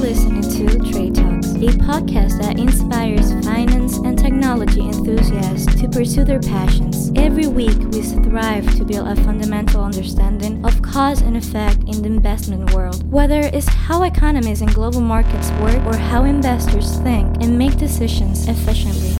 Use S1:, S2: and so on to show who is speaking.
S1: Listening to Trade Talks, a podcast that inspires finance and technology enthusiasts to pursue their passions. Every week, we strive to build a fundamental understanding of cause and effect in the investment world, whether it's how economies and global markets work or how investors think and make decisions efficiently.